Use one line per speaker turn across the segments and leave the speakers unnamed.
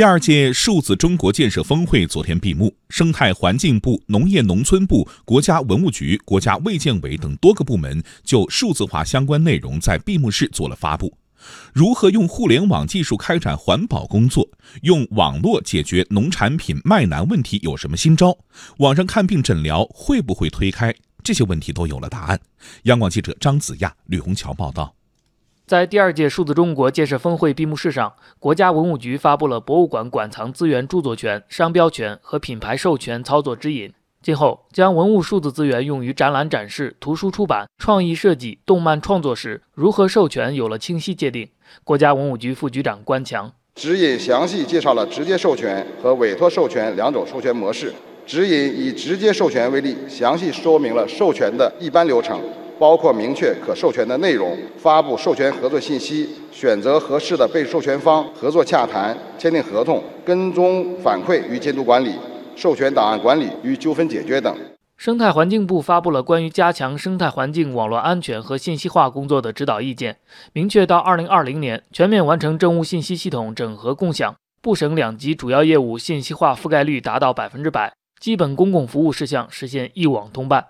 第二届数字中国建设峰会昨天闭幕，生态环境部、农业农村部、国家文物局、国家卫健委等多个部门就数字化相关内容在闭幕式做了发布。如何用互联网技术开展环保工作？用网络解决农产品卖难问题有什么新招？网上看病诊疗会不会推开？这些问题都有了答案。央广记者张子亚、吕红桥报道。
在第二届数字中国建设峰会闭幕式上，国家文物局发布了博物馆馆藏资源著作权、商标权和品牌授权操作指引。今后将文物数字资源用于展览展示、图书出版、创意设计、动漫创作时，如何授权有了清晰界定。国家文物局副局长关强
指引详细介绍了直接授权和委托授权两种授权模式。指引以直接授权为例，详细说明了授权的一般流程。包括明确可授权的内容、发布授权合作信息、选择合适的被授权方、合作洽谈、签订合同、跟踪反馈与监督管理、授权档案管理与纠纷解决等。
生态环境部发布了关于加强生态环境网络安全和信息化工作的指导意见，明确到二零二零年全面完成政务信息系统整合共享，部省两级主要业务信息化覆盖率达到百分之百，基本公共服务事项实现一网通办。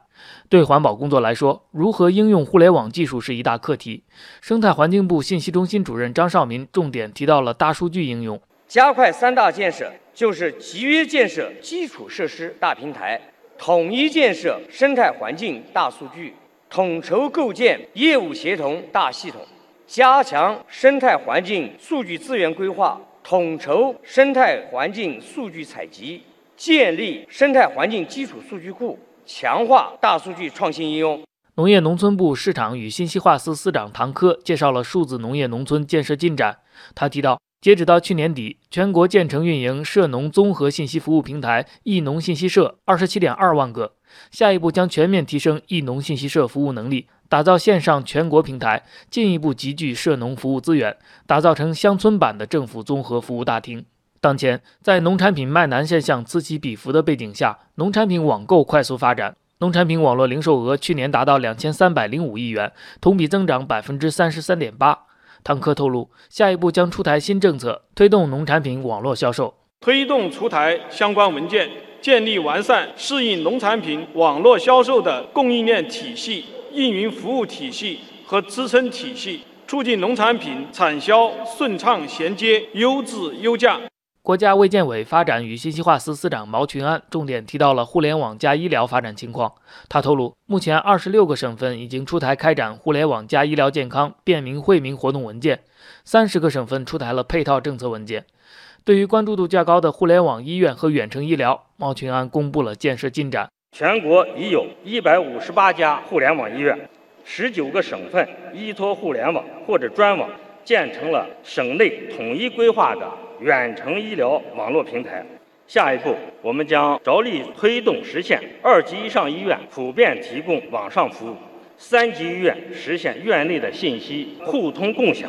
对环保工作来说，如何应用互联网技术是一大课题。生态环境部信息中心主任张少民重点提到了大数据应用。
加快三大建设，就是集约建设基础设施大平台，统一建设生态环境大数据，统筹构建业务协同大系统，加强生态环境数据资源规划，统筹生态环境数据采集，建立生态环境基础数据库。强化大数据创新应用。
农业农村部市场与信息化司司长唐科介绍了数字农业农村建设进展。他提到，截止到去年底，全国建成运营涉农综合信息服务平台“易农信息社”二十七点二万个。下一步将全面提升易农信息社服务能力，打造线上全国平台，进一步集聚涉农服务资源，打造成乡村版的政府综合服务大厅。当前，在农产品卖难现象此起彼伏的背景下，农产品网购快速发展，农产品网络零售额去年达到两千三百零五亿元，同比增长百分之三十三点八。唐科透露，下一步将出台新政策，推动农产品网络销售，
推动出台相关文件，建立完善适应农产品网络销售的供应链体系、运营服务体系和支撑体系，促进农产品产销顺畅衔接、优质优价。
国家卫健委发展与信息化司司长毛群安重点提到了互联网加医疗发展情况。他透露，目前二十六个省份已经出台开展互联网加医疗健康便民惠民活动文件，三十个省份出台了配套政策文件。对于关注度较高的互联网医院和远程医疗，毛群安公布了建设进展。
全国已有一百五十八家互联网医院，十九个省份依托互联网或者专网建成了省内统一规划的。远程医疗网络平台，下一步我们将着力推动实现二级以上医院普遍提供网上服务，三级医院实现院内的信息互通共享。